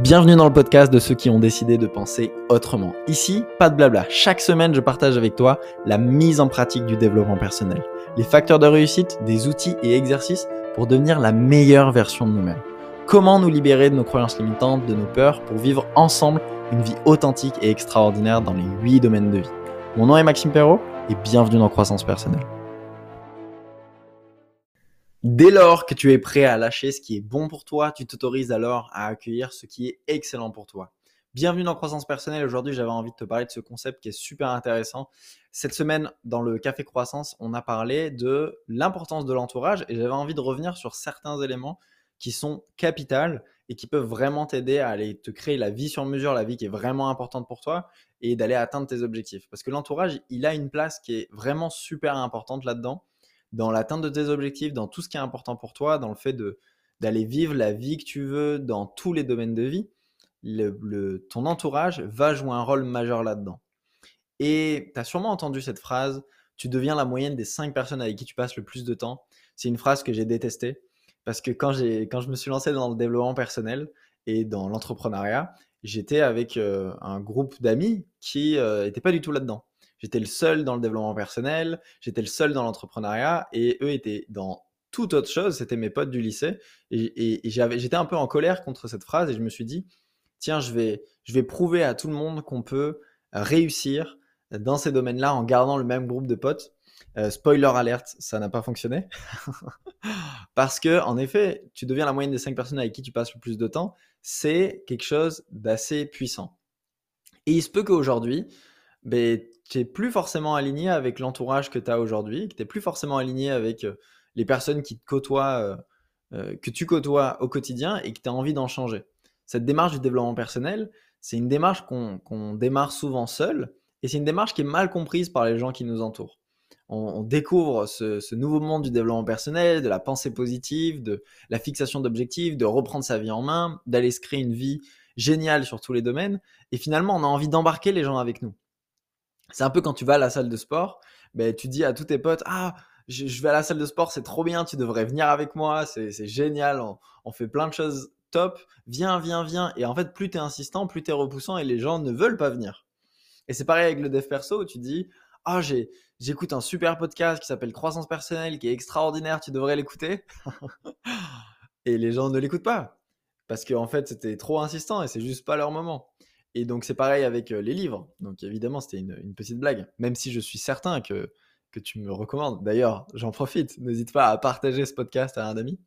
Bienvenue dans le podcast de ceux qui ont décidé de penser autrement. Ici, pas de blabla. Chaque semaine, je partage avec toi la mise en pratique du développement personnel, les facteurs de réussite, des outils et exercices pour devenir la meilleure version de nous-mêmes. Comment nous libérer de nos croyances limitantes, de nos peurs, pour vivre ensemble une vie authentique et extraordinaire dans les 8 domaines de vie. Mon nom est Maxime Perrault et bienvenue dans Croissance Personnelle. Dès lors que tu es prêt à lâcher ce qui est bon pour toi, tu t'autorises alors à accueillir ce qui est excellent pour toi. Bienvenue dans Croissance Personnelle. Aujourd'hui, j'avais envie de te parler de ce concept qui est super intéressant. Cette semaine, dans le Café Croissance, on a parlé de l'importance de l'entourage et j'avais envie de revenir sur certains éléments qui sont capitaux et qui peuvent vraiment t'aider à aller te créer la vie sur mesure, la vie qui est vraiment importante pour toi et d'aller atteindre tes objectifs. Parce que l'entourage, il a une place qui est vraiment super importante là-dedans dans l'atteinte de tes objectifs, dans tout ce qui est important pour toi, dans le fait de, d'aller vivre la vie que tu veux dans tous les domaines de vie, le, ton entourage va jouer un rôle majeur là-dedans. Et tu as sûrement entendu cette phrase, tu deviens la moyenne des cinq personnes avec qui tu passes le plus de temps. C'est une phrase que j'ai détestée parce que quand, quand je me suis lancé dans le développement personnel et dans l'entrepreneuriat, j'étais avec euh, un groupe d'amis qui n'étaient euh, pas du tout là-dedans. J'étais le seul dans le développement personnel, j'étais le seul dans l'entrepreneuriat et eux étaient dans toute autre chose. C'était mes potes du lycée et, j'étais un peu en colère contre cette phrase et je me suis dit, tiens, je vais, je vais prouver à tout le monde qu'on peut réussir dans ces domaines-là en gardant le même groupe de potes. Euh, spoiler alerte, ça n'a pas fonctionné. Parce que, en effet, tu deviens la moyenne des cinq personnes avec qui tu passes le plus de temps. C'est quelque chose d'assez puissant. Et il se peut qu'aujourd'hui, ben, tu n'es plus forcément aligné avec l'entourage que tu as aujourd'hui, que tu plus forcément aligné avec euh, les personnes qui te côtoient, euh, euh, que tu côtoies au quotidien et que tu as envie d'en changer. Cette démarche du développement personnel, c'est une démarche qu'on démarre souvent seul et c'est une démarche qui est mal comprise par les gens qui nous entourent. On, découvre ce, ce, nouveau monde du développement personnel, de la pensée positive, de la fixation d'objectifs, de reprendre sa vie en main, d'aller se créer une vie géniale sur tous les domaines. Et finalement, on a envie d'embarquer les gens avec nous. C'est un peu quand tu vas à la salle de sport, ben, tu dis à tous tes potes Ah, je, vais à la salle de sport, c'est trop bien, tu devrais venir avec moi, c'est génial, on, fait plein de choses top, viens, viens, viens. Et en fait, plus tu es insistant, plus tu es repoussant et les gens ne veulent pas venir. Et c'est pareil avec le dev perso où tu dis Ah, j'écoute un super podcast qui s'appelle Croissance personnelle, qui est extraordinaire, tu devrais l'écouter. et les gens ne l'écoutent pas. Parce qu'en fait, c'était trop insistant et c'est juste pas leur moment. Et donc, c'est pareil avec les livres. Donc, évidemment, c'était une, petite blague. Même si je suis certain que, que tu me recommandes. D'ailleurs, j'en profite. N'hésite pas à partager ce podcast à un ami.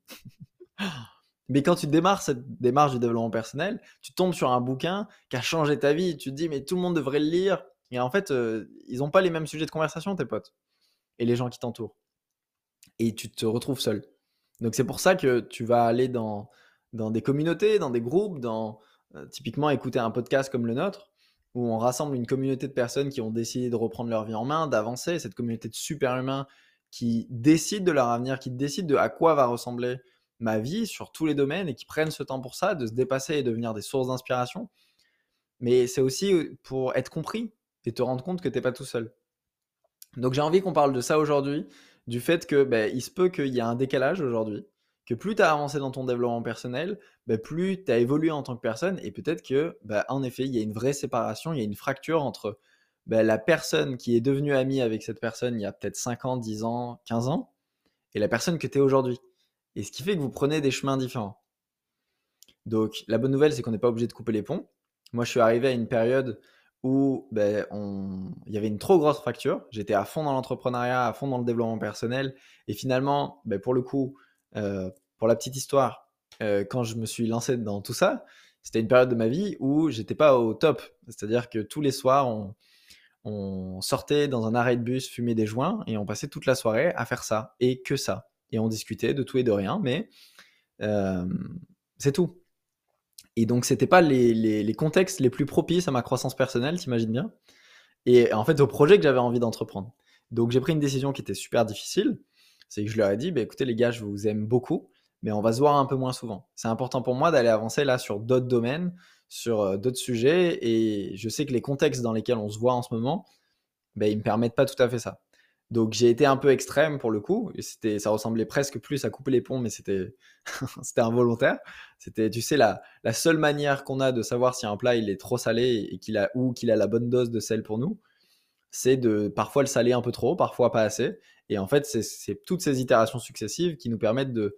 mais quand tu démarres cette démarche du développement personnel, tu tombes sur un bouquin qui a changé ta vie. Tu te dis, mais tout le monde devrait le lire. Et en fait, ils n'ont pas les mêmes sujets de conversation, tes potes. Et les gens qui t'entourent. Et tu te retrouves seul. Donc, c'est pour ça que tu vas aller dans, dans des communautés, dans des groupes, dans euh, typiquement, écouter un podcast comme le nôtre, où on rassemble une communauté de personnes qui ont décidé de reprendre leur vie en main, d'avancer, cette communauté de super humains qui décident de leur avenir, qui décident de à quoi va ressembler ma vie sur tous les domaines et qui prennent ce temps pour ça, de se dépasser et devenir des sources d'inspiration. Mais c'est aussi euh, pour être compris et te rendre compte que tu n'es pas tout seul. Donc j'ai envie qu'on parle de ça aujourd'hui, du fait que ben, il se peut qu'il y a un décalage aujourd'hui que plus tu as avancé dans ton développement personnel, bah, plus tu as évolué en tant que personne et peut-être que, bah, en effet, il y a une vraie séparation, il y a une fracture entre bah, la personne qui est devenue amie avec cette personne il y a peut-être 5 ans, 10 ans, 15 ans et la personne que tu es aujourd'hui. Et ce qui fait que vous prenez des chemins différents. Donc, la bonne nouvelle, c'est qu'on n'est pas obligé de couper les ponts. Moi, je suis arrivé à une période où il y avait une trop grosse fracture. J'étais à fond dans l'entrepreneuriat, à fond dans le développement personnel. Et finalement, pour le coup, pour la petite histoire, euh, quand je me suis lancé dans tout ça, c'était une période de ma vie où j'étais pas au top. C'est-à-dire que tous les soirs, on, sortait dans un arrêt de bus, fumer des joints et on passait toute la soirée à faire ça et que ça. Et on discutait de tout et de rien, mais euh, c'est tout. Et donc, c'était pas les, les, contextes les plus propices à ma croissance personnelle, t'imagines bien. Et en fait, au projet que j'avais envie d'entreprendre. Donc, j'ai pris une décision qui était super difficile c'est que je leur ai dit, bah, écoutez les gars, je vous aime beaucoup, mais on va se voir un peu moins souvent. C'est important pour moi d'aller avancer là sur d'autres domaines, sur euh, d'autres sujets, et je sais que les contextes dans lesquels on se voit en ce moment, bah, ils me permettent pas tout à fait ça. Donc j'ai été un peu extrême pour le coup. C'était, ça ressemblait presque plus à couper les ponts, mais c'était, c'était involontaire. C'était, tu sais, la, la seule manière qu'on a de savoir si un plat il est trop salé et qu'il a ou qu'il a la bonne dose de sel pour nous, c'est de parfois le saler un peu trop, parfois pas assez. Et en fait, c'est toutes ces itérations successives qui nous permettent de,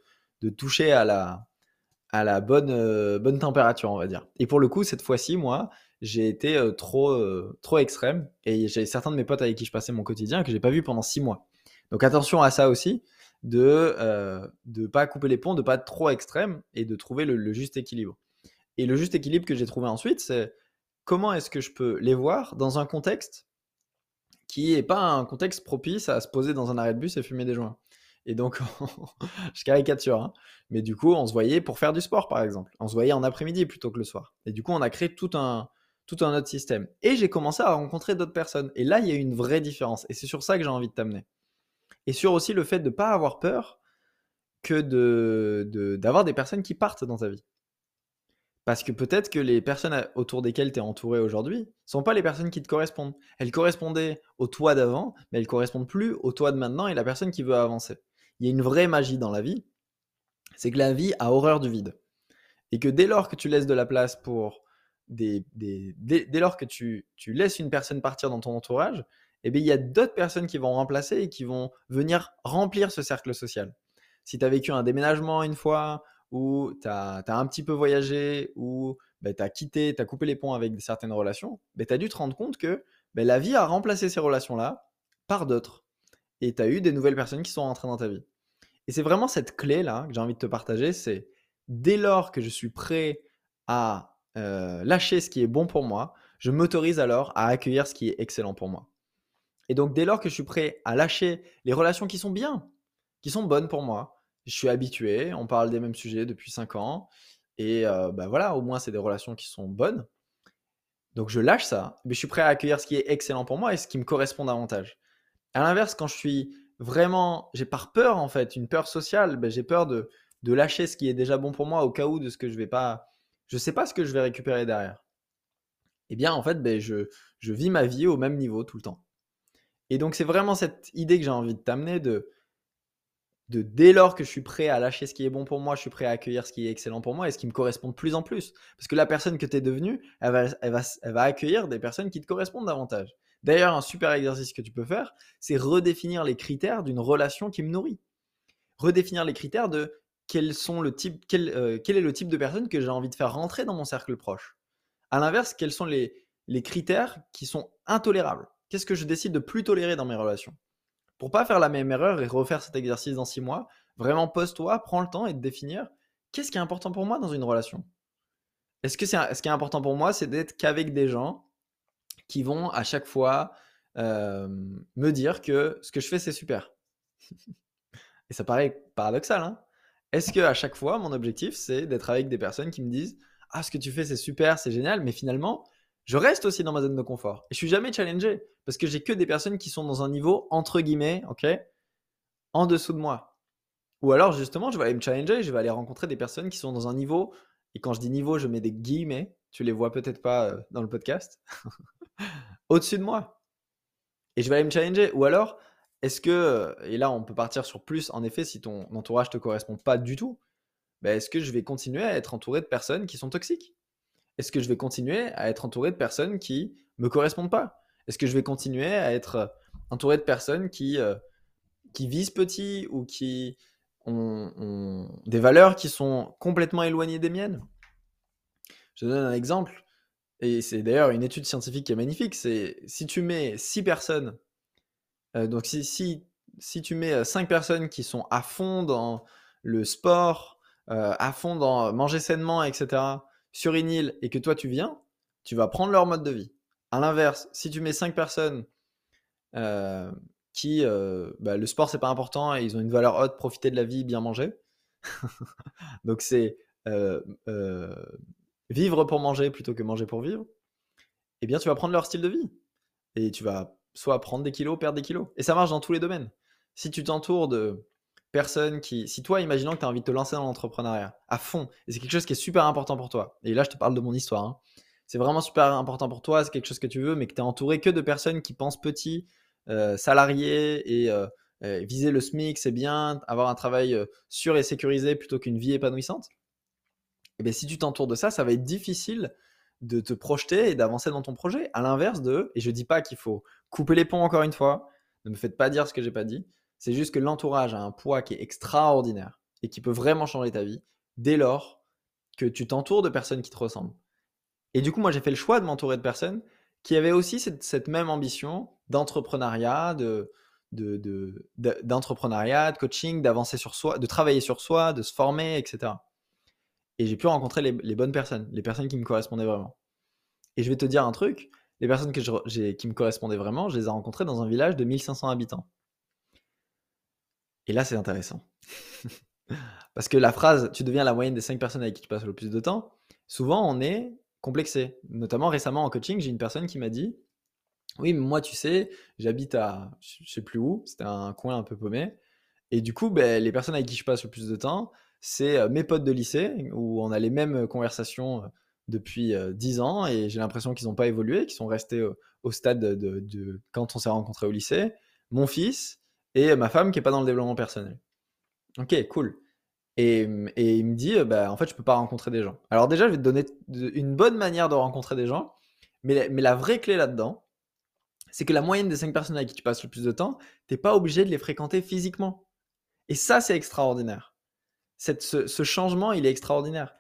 toucher à la, euh, bonne température, on va dire. Et pour le coup, cette fois-ci, moi, j'ai été euh, trop, euh, trop extrême. Et j'ai certains de mes potes avec qui je passais mon quotidien que j'ai pas vu pendant six mois. Donc attention à ça aussi, de ne pas couper les ponts, de pas être trop extrême et de trouver le juste équilibre. Et le juste équilibre que j'ai trouvé ensuite, c'est comment est-ce que je peux les voir dans un contexte qui n'est pas un contexte propice à se poser dans un arrêt de bus et fumer des joints. Et donc, je caricature, hein. mais du coup, on se voyait pour faire du sport, par exemple. On se voyait en après-midi plutôt que le soir. Et du coup, on a créé tout un, tout un autre système. Et j'ai commencé à rencontrer d'autres personnes. Et là, il y a une vraie différence. Et c'est sur ça que j'ai envie de t'amener. Et sur aussi le fait de ne pas avoir peur que d'avoir de, des personnes qui partent dans ta vie. Parce que peut-être que les personnes autour desquelles tu es entouré aujourd'hui sont pas les personnes qui te correspondent. Elles correspondaient au toi d'avant, mais elles correspondent plus au toi de maintenant et la personne qui veut avancer. Il y a une vraie magie dans la vie, c'est que la vie a horreur du vide. Et que dès lors que tu laisses de la place pour des. dès, lors que tu, laisses une personne partir dans ton entourage, eh bien, il y a d'autres personnes qui vont remplacer et qui vont venir remplir ce cercle social. Si tu as vécu un déménagement une fois, ou tu as, un petit peu voyagé, ou ben, tu as quitté, tu as coupé les ponts avec certaines relations, ben, tu as dû te rendre compte que ben, la vie a remplacé ces relations-là par d'autres. Et tu as eu des nouvelles personnes qui sont rentrées dans ta vie. Et c'est vraiment cette clé-là que j'ai envie de te partager, c'est dès lors que je suis prêt à euh, lâcher ce qui est bon pour moi, je m'autorise alors à accueillir ce qui est excellent pour moi. Et donc dès lors que je suis prêt à lâcher les relations qui sont bien, qui sont bonnes pour moi, je suis habitué, on parle des mêmes sujets depuis 5 ans, et bah voilà, au moins c'est des relations qui sont bonnes. Donc je lâche ça, mais je suis prêt à accueillir ce qui est excellent pour moi et ce qui me correspond davantage. À l'inverse, quand je suis vraiment, j'ai par peur en fait, une peur sociale, ben, j'ai peur de, de lâcher ce qui est déjà bon pour moi au cas où de ce que je vais pas, je sais pas ce que je vais récupérer derrière. Eh bien en fait, ben, je, je vis ma vie au même niveau tout le temps. Et donc c'est vraiment cette idée que j'ai envie de t'amener de de dès lors que je suis prêt à lâcher ce qui est bon pour moi, je suis prêt à accueillir ce qui est excellent pour moi et ce qui me correspond de plus en plus. Parce que la personne que tu es devenue, elle va, accueillir des personnes qui te correspondent davantage. D'ailleurs, un super exercice que tu peux faire, c'est redéfinir les critères d'une relation qui me nourrit. Redéfinir les critères de euh, quel est le type de personne que j'ai envie de faire rentrer dans mon cercle proche. À l'inverse, quels sont les critères qui sont intolérables? Qu'est-ce que je décide de plus tolérer dans mes relations? Pour pas faire la même erreur et refaire cet exercice dans six mois, vraiment pose-toi, prends le temps et de définir qu'est-ce qui est important pour moi dans une relation. Est-ce que c'est ce qui est important pour moi, c'est d'être qu'avec des gens qui vont à chaque fois me dire que ce que je fais c'est super. et ça paraît paradoxal, hein Est-ce que à chaque fois mon objectif c'est d'être avec des personnes qui me disent ah ce que tu fais c'est super, c'est génial, mais finalement je reste aussi dans ma zone de confort. Et je suis jamais challengé parce que j'ai que des personnes qui sont dans un niveau entre guillemets, ok, en dessous de moi. Ou alors justement, je vais aller me challenger, je vais aller rencontrer des personnes qui sont dans un niveau. Et quand je dis niveau, je mets des guillemets. Tu les vois peut-être pas euh, dans le podcast. Au-dessus de moi. Et je vais aller me challenger. Ou alors, est-ce que, euh, et là on peut partir sur plus, en effet, si ton entourage te correspond pas du tout, ben, est-ce que je vais continuer à être entouré de personnes qui sont toxiques? Est-ce que je vais continuer à être entouré de personnes qui me correspondent pas? Est-ce que je vais continuer à être euh, entouré de personnes qui, euh, qui visent petit ou qui ont, des valeurs qui sont complètement éloignées des miennes? Je donne un exemple, et c'est d'ailleurs une étude scientifique qui est magnifique, c'est si tu mets six personnes, euh, donc si, si, si, tu mets cinq personnes qui sont à fond dans le sport, à fond dans manger sainement, etc., sur une île et que toi tu viens, tu vas prendre leur mode de vie. À l'inverse, si tu mets 5 personnes euh, qui, euh, bah, le sport c'est pas important et ils ont une valeur haute, profiter de la vie, bien manger. Donc c'est euh, vivre pour manger plutôt que manger pour vivre. Eh bien, tu vas prendre leur style de vie et tu vas soit prendre des kilos, perdre des kilos. Et ça marche dans tous les domaines. Si tu t'entoures de personne qui. Si toi, imaginons que tu as envie de te lancer dans l'entrepreneuriat à fond, et c'est quelque chose qui est super important pour toi, et là, je te parle de mon histoire, hein. c'est vraiment super important pour toi, c'est quelque chose que tu veux, mais que tu es entouré que de personnes qui pensent petit, salarié et viser le SMIC, c'est bien, avoir un travail sûr et sécurisé plutôt qu'une vie épanouissante. Et eh bien, si tu t'entoures de ça, ça va être difficile de te projeter et d'avancer dans ton projet. À l'inverse de, et je dis pas qu'il faut couper les ponts encore une fois, ne me faites pas dire ce que j'ai pas dit, c'est juste que l'entourage a un poids qui est extraordinaire et qui peut vraiment changer ta vie dès lors que tu t'entoures de personnes qui te ressemblent. Et du coup, moi, j'ai fait le choix de m'entourer de personnes qui avaient aussi cette, même ambition d'entrepreneuriat, de, d'entrepreneuriat, de, coaching, d'avancer sur soi, de travailler sur soi, de se former, etc. Et j'ai pu rencontrer les, bonnes personnes, les personnes qui me correspondaient vraiment. Et je vais te dire un truc, les personnes qui me correspondaient vraiment, je les ai rencontrées dans un village de 1500 habitants. Et là, c'est intéressant. Parce que la phrase tu deviens la moyenne des 5 personnes avec qui tu passes le plus de temps, souvent on est complexé. Notamment récemment en coaching, j'ai une personne qui m'a dit Oui, moi, tu sais, j'habite à je sais plus où, c'était un coin un peu paumé. Et du coup, ben, les personnes avec qui je passe le plus de temps, c'est euh, mes potes de lycée, où on a les mêmes conversations euh, depuis 10 euh, ans, et j'ai l'impression qu'ils n'ont pas évolué, qu'ils sont restés au, stade de, quand on s'est rencontrés au lycée, mon fils et ma femme qui n'est pas dans le développement personnel. Ok, cool. Et, il me dit, bah, en fait, je peux pas rencontrer des gens. Alors déjà, je vais te donner une bonne manière de rencontrer des gens, mais, mais la vraie clé là-dedans, c'est que la moyenne des 5 personnes avec qui tu passes le plus de temps, tu n'es pas obligé de les fréquenter physiquement. Et ça, c'est extraordinaire. Cette, ce, changement, il est extraordinaire.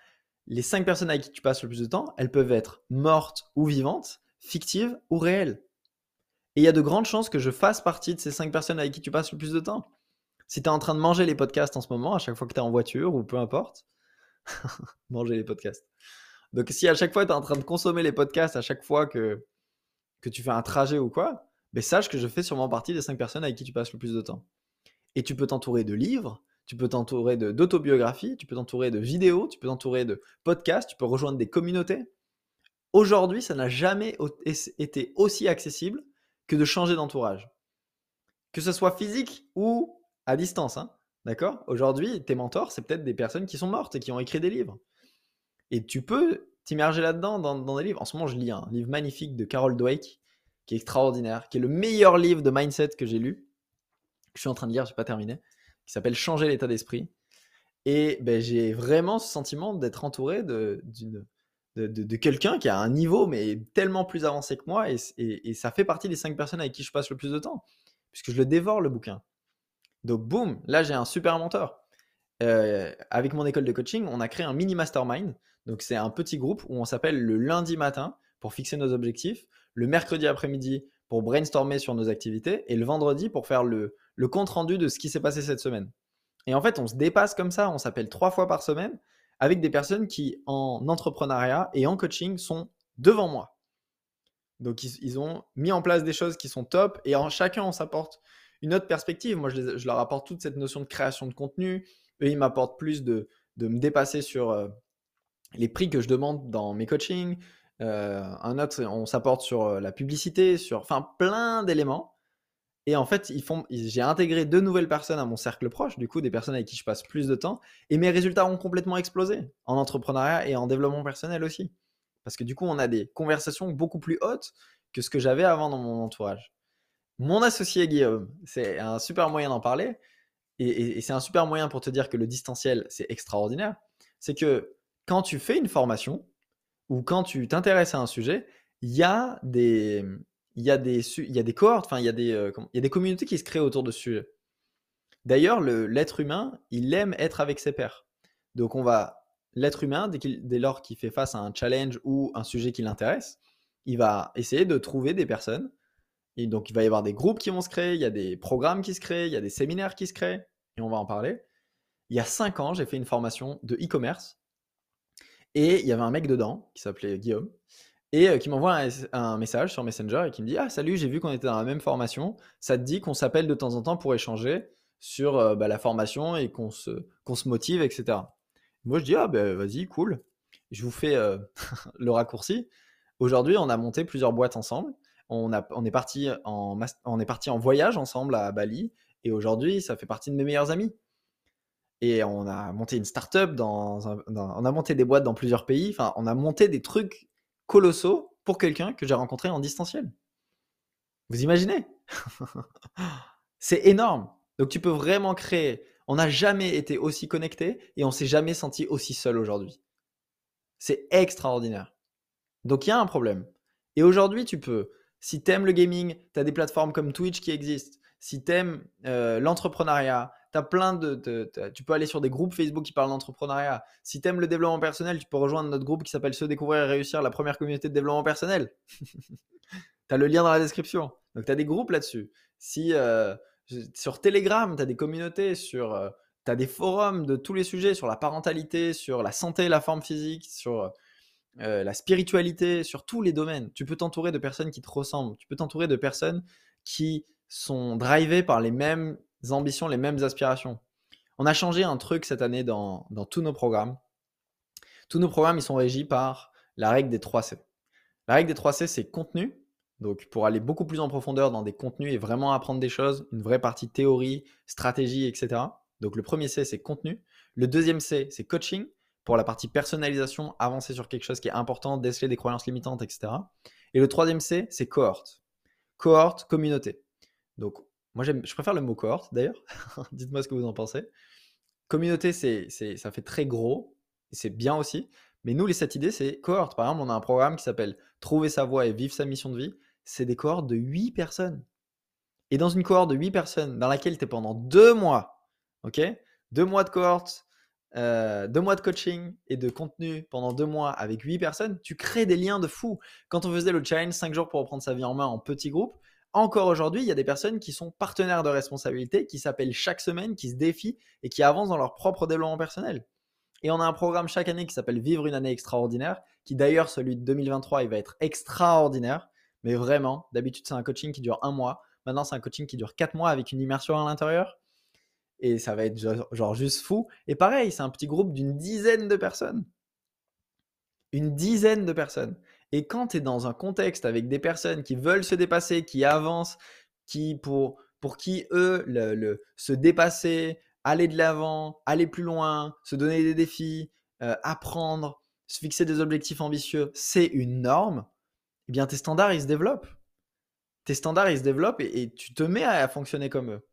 Les 5 personnes avec qui tu passes le plus de temps, elles peuvent être mortes ou vivantes, fictives ou réelles. Et il y a de grandes chances que je fasse partie de ces 5 personnes avec qui tu passes le plus de temps. Si tu es en train de manger les podcasts en ce moment, à chaque fois que tu es en voiture ou peu importe, manger les podcasts. Donc si à chaque fois tu es en train de consommer les podcasts, à chaque fois que, que tu fais un trajet ou quoi, ben sache que je fais sûrement partie des 5 personnes avec qui tu passes le plus de temps. Et tu peux t'entourer de livres, tu peux t'entourer d'autobiographies, tu peux t'entourer de vidéos, tu peux t'entourer de podcasts, tu peux rejoindre des communautés. Aujourd'hui, ça n'a jamais été aussi accessible que de changer d'entourage. Que ce soit physique ou à distance, hein, d'accord? Aujourd'hui, tes mentors, c'est peut-être des personnes qui sont mortes et qui ont écrit des livres. Et tu peux t'immerger là-dedans dans, des livres. En ce moment, je lis un livre magnifique de Carol Dweck, qui est extraordinaire, qui est le meilleur livre de mindset que j'ai lu. je suis en train de lire, je n'ai pas terminé, qui s'appelle Changer l'état d'esprit. Et ben, j'ai vraiment ce sentiment d'être entouré de, quelqu'un qui a un niveau mais tellement plus avancé que moi. Et, ça fait partie des cinq personnes avec qui je passe le plus de temps, puisque je le dévore le bouquin. Donc, boum, là, j'ai un super mentor. Euh, avec mon école de coaching, on a créé un mini mastermind. Donc, c'est un petit groupe où on s'appelle le lundi matin pour fixer nos objectifs, le mercredi après-midi pour brainstormer sur nos activités et le vendredi pour faire le, le compte rendu de ce qui s'est passé cette semaine. Et en fait, on se dépasse comme ça, on s'appelle trois fois par semaine avec des personnes qui, en entrepreneuriat et en coaching, sont devant moi. Donc, ils, ont mis en place des choses qui sont top et en chacun, on s'apporte une autre perspective. Moi, je, leur apporte toute cette notion de création de contenu. Eux, ils m'apportent plus de, me dépasser sur euh, les prix que je demande dans mes coachings. Euh, un autre, on s'apporte sur euh, la publicité, sur enfin plein d'éléments. Et en fait, j'ai intégré deux nouvelles personnes à mon cercle proche, du coup, des personnes avec qui je passe plus de temps. Et mes résultats ont complètement explosé en entrepreneuriat et en développement personnel aussi. Parce que du coup, on a des conversations beaucoup plus hautes que ce que j'avais avant dans mon entourage. Mon associé Guillaume, c'est un super moyen d'en parler. Et, c'est un super moyen pour te dire que le distanciel, c'est extraordinaire. C'est que quand tu fais une formation ou quand tu t'intéresses à un sujet, il y a des, il y a des, il y a des cohortes, enfin, il y, a des, euh, il y a des communautés qui se créent autour de ce sujet. D'ailleurs, l'être humain, il aime être avec ses pairs. Donc, on va, l'être humain, dès, dès lors qu'il fait face à un challenge ou un sujet qui l'intéresse, il va essayer de trouver des personnes et donc, il va y avoir des groupes qui vont se créer, il y a des programmes qui se créent, il y a des séminaires qui se créent, et on va en parler. Il y a cinq ans, j'ai fait une formation de e-commerce, et il y avait un mec dedans qui s'appelait Guillaume, et qui m'envoie un, message sur Messenger et qui me dit Ah, salut, j'ai vu qu'on était dans la même formation, ça te dit qu'on s'appelle de temps en temps pour échanger sur bah, la formation et qu'on se, qu'on se motive, etc. Moi, je dis Ah, ben vas-y, cool. Je vous fais le raccourci. Aujourd'hui, on a monté plusieurs boîtes ensemble on, est parti en, on est parti en voyage ensemble à Bali et aujourd'hui, ça fait partie de mes meilleurs amis. Et on a monté une start-up, dans, on a monté des boîtes dans plusieurs pays. Enfin, on a monté des trucs colossaux pour quelqu'un que j'ai rencontré en distanciel. Vous imaginez? C'est énorme. Donc tu peux vraiment créer. On n'a jamais été aussi connecté et on s'est jamais senti aussi seul aujourd'hui. C'est extraordinaire. Donc il y a un problème. Et aujourd'hui, tu peux, si tu aimes le gaming, tu as des plateformes comme Twitch qui existent. Si tu aimes euh, l'entrepreneuriat, as plein de, tu peux aller sur des groupes Facebook qui parlent d'entrepreneuriat. Si tu aimes le développement personnel, tu peux rejoindre notre groupe qui s'appelle Se découvrir et réussir, la première communauté de développement personnel. tu as le lien dans la description. Donc tu as des groupes là-dessus. Si euh, sur Telegram, tu as des communautés, sur euh, tu as des forums de tous les sujets sur la parentalité, sur la santé, la forme physique, sur euh, la spiritualité, sur tous les domaines. Tu peux t'entourer de personnes qui te ressemblent. Tu peux t'entourer de personnes qui sont drivées par les mêmes ambitions, les mêmes aspirations. On a changé un truc cette année dans, dans tous nos programmes. Tous nos programmes, ils sont régis par la règle des 3 C. La règle des 3 C, c'est contenu. Donc, pour aller beaucoup plus en profondeur dans des contenus et vraiment apprendre des choses, une vraie partie théorie, stratégie, etc. Donc, le premier C, c'est contenu. Le deuxième C, c'est coaching pour la partie personnalisation, avancer sur quelque chose qui est important, déceler des croyances limitantes, etc. Et le troisième C, c'est cohorte. Cohorte, communauté. Donc, moi, je préfère le mot cohorte d'ailleurs. Dites-moi ce que vous en pensez. Communauté, c'est, ça fait très gros. C'est bien aussi. Mais nous, les sept idées, c'est cohorte. Par exemple, on a un programme qui s'appelle Trouver sa voie et vivre sa mission de vie. C'est des cohortes de 8 personnes. Et dans une cohorte de 8 personnes, dans laquelle tu es pendant deux mois, ok? Deux mois de cohorte, euh, deux mois de coaching et de contenu pendant deux mois avec huit personnes, tu crées des liens de fou. Quand on faisait le challenge 5 jours pour reprendre sa vie en main en petit groupe, encore aujourd'hui, il y a des personnes qui sont partenaires de responsabilité, qui s'appellent chaque semaine, qui se défient et qui avancent dans leur propre développement personnel. Et on a un programme chaque année qui s'appelle Vivre une année extraordinaire, qui d'ailleurs, celui de 2023, il va être extraordinaire. Mais vraiment, d'habitude, c'est un coaching qui dure un mois. Maintenant, c'est un coaching qui dure quatre mois avec une immersion à l'intérieur et ça va être genre, juste fou. Et pareil, c'est un petit groupe d'une dizaine de personnes. Une dizaine de personnes. Et quand tu es dans un contexte avec des personnes qui veulent se dépasser, qui avancent, qui pour, pour qui eux, le, se dépasser, aller de l'avant, aller plus loin, se donner des défis, euh, apprendre, se fixer des objectifs ambitieux, c'est une norme, eh bien tes standards, ils se développent. Tes standards, ils se développent et tu te mets à fonctionner comme eux.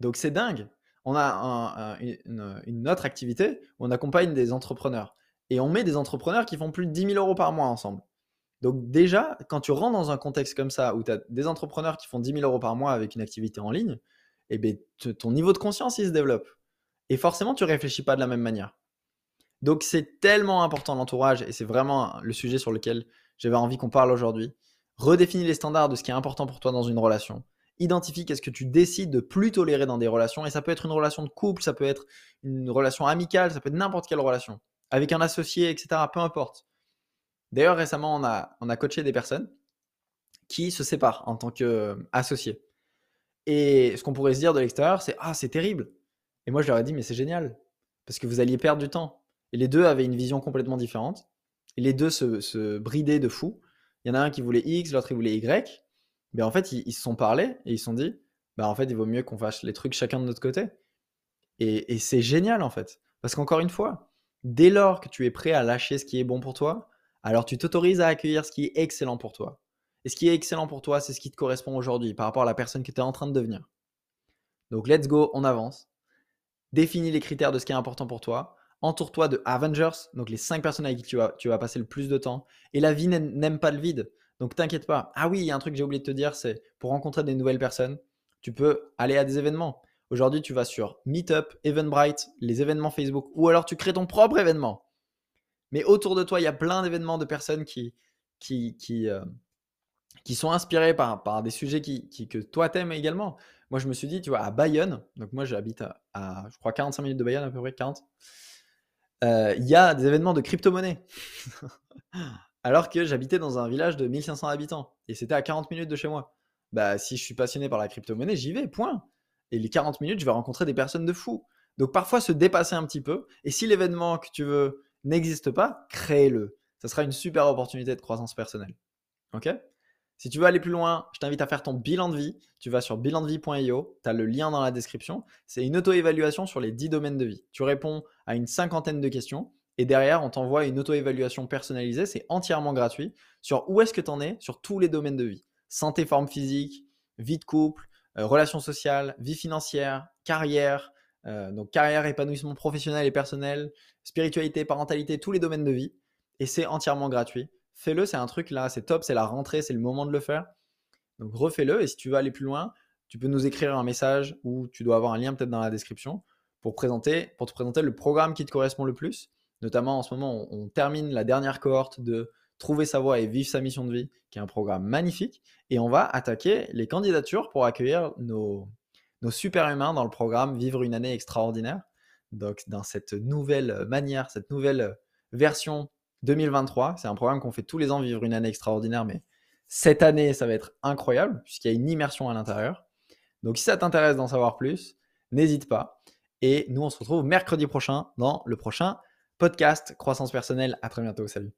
Donc c'est dingue. On a une, autre activité où on accompagne des entrepreneurs. Et on met des entrepreneurs qui font plus de 10 000 euros par mois ensemble. Donc déjà, quand tu rentres dans un contexte comme ça, où tu as des entrepreneurs qui font 10 000 euros par mois avec une activité en ligne, eh bien, ton niveau de conscience, il se développe. Et forcément, tu réfléchis pas de la même manière. Donc c'est tellement important l'entourage, et c'est vraiment le sujet sur lequel j'avais envie qu'on parle aujourd'hui. Redéfinis les standards de ce qui est important pour toi dans une relation identifie qu'est-ce que tu décides de plus tolérer dans des relations. Et ça peut être une relation de couple, ça peut être une relation amicale, ça peut être n'importe quelle relation. Avec un associé, etc. Peu importe. D'ailleurs, récemment, on a, on a coaché des personnes qui se séparent en tant qu'associés. Et ce qu'on pourrait se dire de l'extérieur, c'est Ah, c'est terrible. Et moi, je leur ai dit Mais c'est génial. Parce que vous alliez perdre du temps. Et les deux avaient une vision complètement différente. Et les deux se, se bridaient de fou. Il y en a un qui voulait X, l'autre il voulait Y. Mais en fait, ils, se sont parlé et ils se sont dit, bah en fait, il vaut mieux qu'on fasse les trucs chacun de notre côté. Et, c'est génial en fait. Parce qu'encore une fois, dès lors que tu es prêt à lâcher ce qui est bon pour toi, alors tu t'autorises à accueillir ce qui est excellent pour toi. Et ce qui est excellent pour toi, c'est ce qui te correspond aujourd'hui par rapport à la personne que tu es en train de devenir. Donc let's go, on avance. Définis les critères de ce qui est important pour toi. Entoure-toi de Avengers, donc les 5 personnes avec qui tu vas, tu vas passer le plus de temps. Et la vie n'aime pas le vide. Donc t'inquiète pas. Ah oui, il y a un truc que j'ai oublié de te dire, c'est pour rencontrer des nouvelles personnes, tu peux aller à des événements. Aujourd'hui, tu vas sur Meetup, Eventbrite, les événements Facebook, ou alors tu crées ton propre événement. Mais autour de toi, il y a plein d'événements de personnes qui, qui, qui, euh, qui sont inspirées par, par des sujets qui, que toi t'aimes également. Moi, je me suis dit, tu vois, à Bayonne, donc moi j'habite à, je crois, 45 minutes de Bayonne, à peu près 40, euh, il y a des événements de crypto-monnaie. alors que j'habitais dans un village de 1500 habitants et c'était à 40 minutes de chez moi. Bah, si je suis passionné par la crypto-monnaie, j'y vais, point. Et les 40 minutes, je vais rencontrer des personnes de fous. Donc parfois se dépasser un petit peu. Et si l'événement que tu veux n'existe pas, crée-le. Ça sera une super opportunité de croissance personnelle. Ok? Si tu veux aller plus loin, je t'invite à faire ton bilan de vie. Tu vas sur bilandevie.io, tu as le lien dans la description. C'est une auto-évaluation sur les 10 domaines de vie. Tu réponds à une cinquantaine de questions et derrière, on t'envoie une auto-évaluation personnalisée, c'est entièrement gratuit, sur où est-ce que tu en es sur tous les domaines de vie? Santé, forme physique, vie de couple, relations sociales, vie financière, carrière, euh, donc carrière, épanouissement professionnel et personnel, spiritualité, parentalité, tous les domaines de vie. Et c'est entièrement gratuit. Fais-le, c'est un truc là, c'est top, c'est la rentrée, c'est le moment de le faire. Donc refais-le et si tu veux aller plus loin, tu peux nous écrire un message ou tu dois avoir un lien peut-être dans la description pour, présenter, pour te présenter le programme qui te correspond le plus. Notamment en ce moment, on, termine la dernière cohorte de Trouver sa voie et vivre sa mission de vie, qui est un programme magnifique. Et on va attaquer les candidatures pour accueillir nos, nos super humains dans le programme Vivre une année extraordinaire. Donc dans cette nouvelle manière, cette nouvelle version 2023, c'est un programme qu'on fait tous les ans, Vivre une année extraordinaire, mais cette année, ça va être incroyable puisqu'il y a une immersion à l'intérieur. Donc si ça t'intéresse d'en savoir plus, n'hésite pas. Et nous, on se retrouve mercredi prochain dans le prochain podcast Croissance personnelle. À très bientôt. Salut.